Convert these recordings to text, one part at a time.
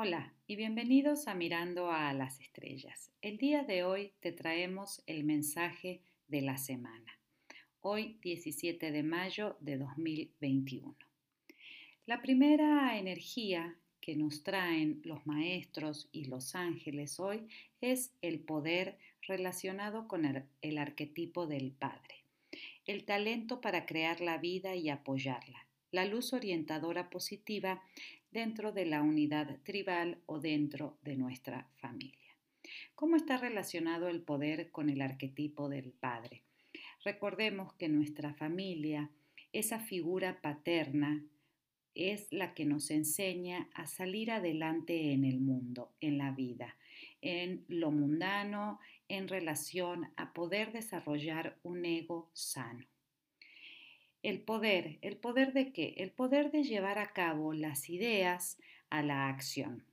Hola y bienvenidos a Mirando a las Estrellas. El día de hoy te traemos el mensaje de la semana. Hoy 17 de mayo de 2021. La primera energía que nos traen los maestros y los ángeles hoy es el poder relacionado con el, el arquetipo del Padre, el talento para crear la vida y apoyarla, la luz orientadora positiva dentro de la unidad tribal o dentro de nuestra familia. ¿Cómo está relacionado el poder con el arquetipo del padre? Recordemos que nuestra familia, esa figura paterna, es la que nos enseña a salir adelante en el mundo, en la vida, en lo mundano, en relación a poder desarrollar un ego sano. El poder, ¿el poder de qué? El poder de llevar a cabo las ideas a la acción.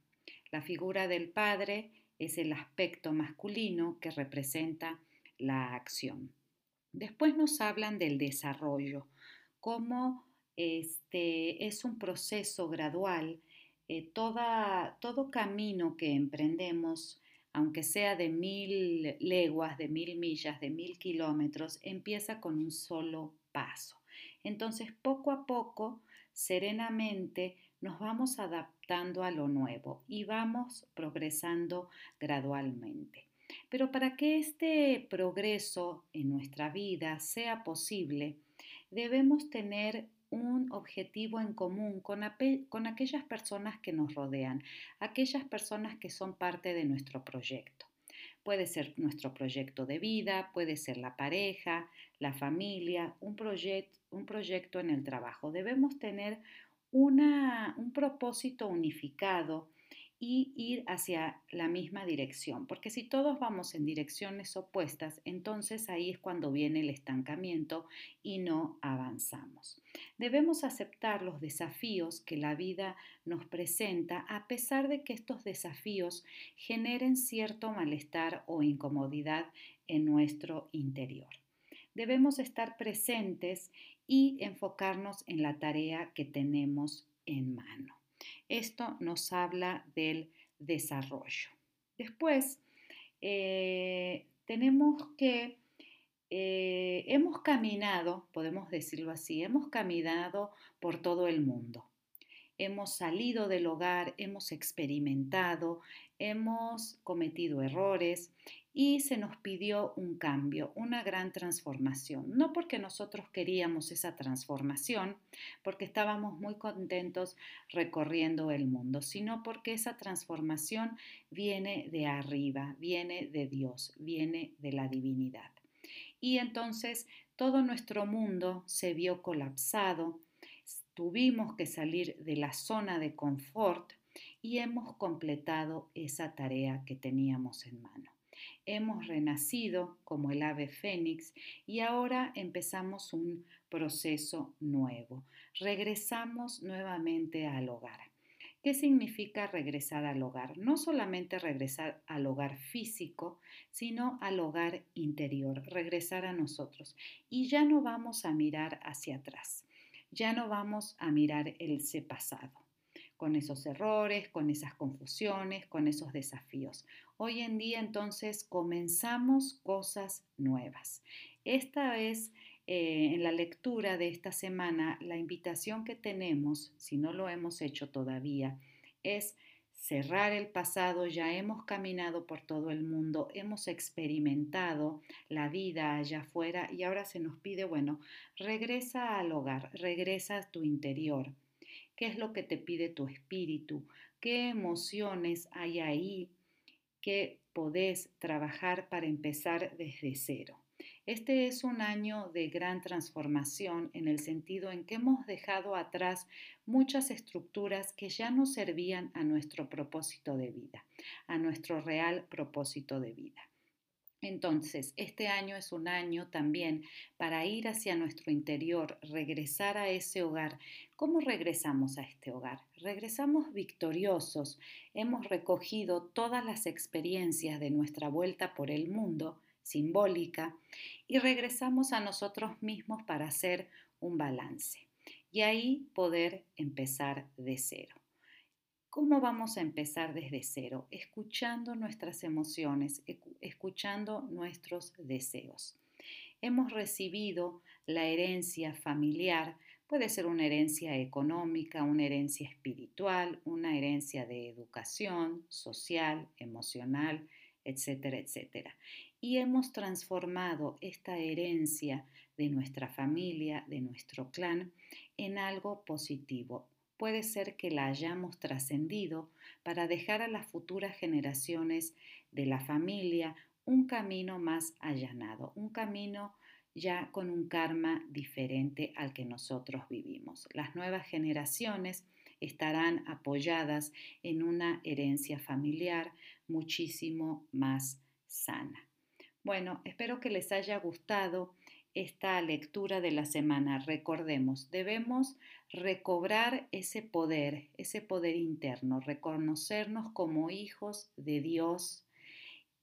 La figura del padre es el aspecto masculino que representa la acción. Después nos hablan del desarrollo, cómo este, es un proceso gradual. Eh, todo camino que emprendemos, aunque sea de mil leguas, de mil millas, de mil kilómetros, empieza con un solo paso. Entonces, poco a poco, serenamente, nos vamos adaptando a lo nuevo y vamos progresando gradualmente. Pero para que este progreso en nuestra vida sea posible, debemos tener un objetivo en común con, con, aquellas personas que nos rodean, aquellas personas que son parte de nuestro proyecto. Puede ser nuestro proyecto de vida, puede ser la pareja, la familia, un, un proyecto en el trabajo. Debemos tener un propósito unificado y ir hacia la misma dirección, porque si todos vamos en direcciones opuestas, entonces ahí es cuando viene el estancamiento y no avanzamos. Debemos aceptar los desafíos que la vida nos presenta a pesar de que estos desafíos generen cierto malestar o incomodidad en nuestro interior. Debemos estar presentes y enfocarnos en la tarea que tenemos en mano. Esto nos habla del desarrollo. Después, eh, tenemos que, eh, hemos caminado, podemos decirlo así, hemos caminado por todo el mundo. Hemos salido del hogar, hemos experimentado, hemos cometido errores y se nos pidió un cambio, una gran transformación. No porque nosotros queríamos esa transformación, porque estábamos muy contentos recorriendo el mundo, sino porque esa transformación viene de arriba, viene de Dios, viene de la divinidad. Y entonces todo nuestro mundo se vio colapsado, tuvimos que salir de la zona de confort y hemos completado esa tarea que teníamos en mano. Hemos renacido como el ave fénix y ahora empezamos un proceso nuevo. Regresamos nuevamente al hogar. ¿Qué significa regresar al hogar? No solamente regresar al hogar físico, sino al hogar interior, regresar a nosotros. Y ya no vamos a mirar hacia atrás, ya no vamos a mirar el pasado con esos errores, con esas confusiones, con esos desafíos. Hoy en día entonces comenzamos cosas nuevas. Esta es eh, en la lectura de esta semana la invitación que tenemos, si no lo hemos hecho todavía, es cerrar el pasado, ya hemos caminado por todo el mundo, hemos experimentado la vida allá afuera y ahora se nos pide, bueno, regresa al hogar, regresa a tu interior, qué es lo que te pide tu espíritu, qué emociones hay ahí que podés trabajar para empezar desde cero. Este es un año de gran transformación en el sentido en que hemos dejado atrás muchas estructuras que ya no servían a nuestro propósito de vida, a nuestro real propósito de vida. Entonces, este año es un año también para ir hacia nuestro interior, regresar a ese hogar. ¿Cómo regresamos a este hogar? Regresamos victoriosos. Hemos recogido todas las experiencias de nuestra vuelta por el mundo, simbólica, y regresamos a nosotros mismos para hacer un balance. Y ahí poder empezar de cero. ¿Cómo vamos a empezar desde cero? Escuchando nuestras emociones, escuchando nuestros deseos. Hemos recibido la herencia familiar, puede ser una herencia económica, una herencia espiritual, una herencia de educación, social, emocional, etcétera, etcétera. Y hemos transformado esta herencia de nuestra familia, de nuestro clan, en algo positivo, puede ser que la hayamos trascendido para dejar a las futuras generaciones de la familia un camino más allanado, un camino ya con un karma diferente al que nosotros vivimos. Las nuevas generaciones estarán apoyadas en una herencia familiar muchísimo más sana. Bueno, espero que les haya gustado esta lectura de la semana. Recordemos, debemos recobrar ese poder, ese poder interno, reconocernos como hijos de Dios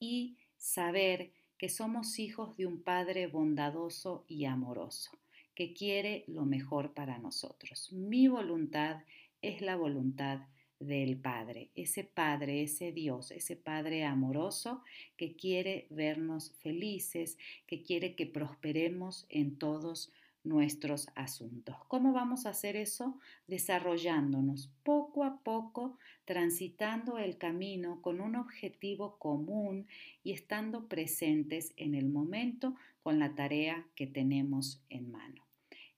y saber que somos hijos de un Padre bondadoso y amoroso, que quiere lo mejor para nosotros. Mi voluntad es la voluntad del Padre, ese Padre, ese Dios, ese Padre amoroso que quiere vernos felices, que quiere que prosperemos en todos nuestros asuntos. ¿Cómo vamos a hacer eso? Desarrollándonos poco a poco, transitando el camino con un objetivo común y estando presentes en el momento con la tarea que tenemos en mano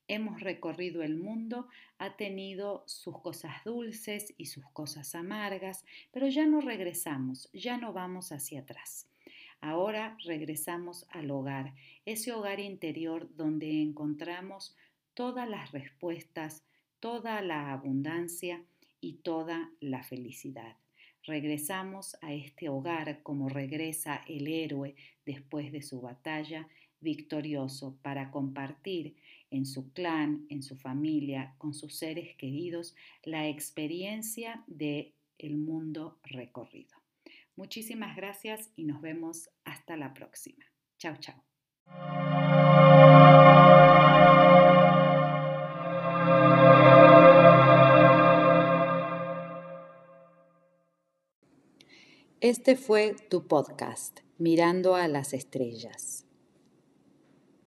hemos recorrido el mundo, ha tenido sus cosas dulces y sus cosas amargas, pero ya no regresamos, ya no vamos hacia atrás. Ahora regresamos al hogar, ese hogar interior donde encontramos todas las respuestas, toda la abundancia y toda la felicidad. Regresamos a este hogar como regresa el héroe después de su batalla, victorioso para compartir en su clan, en su familia, con sus seres queridos, la experiencia de el mundo recorrido. Muchísimas gracias y nos vemos hasta la próxima. Chao, chao. Este fue tu podcast, Mirando a las Estrellas.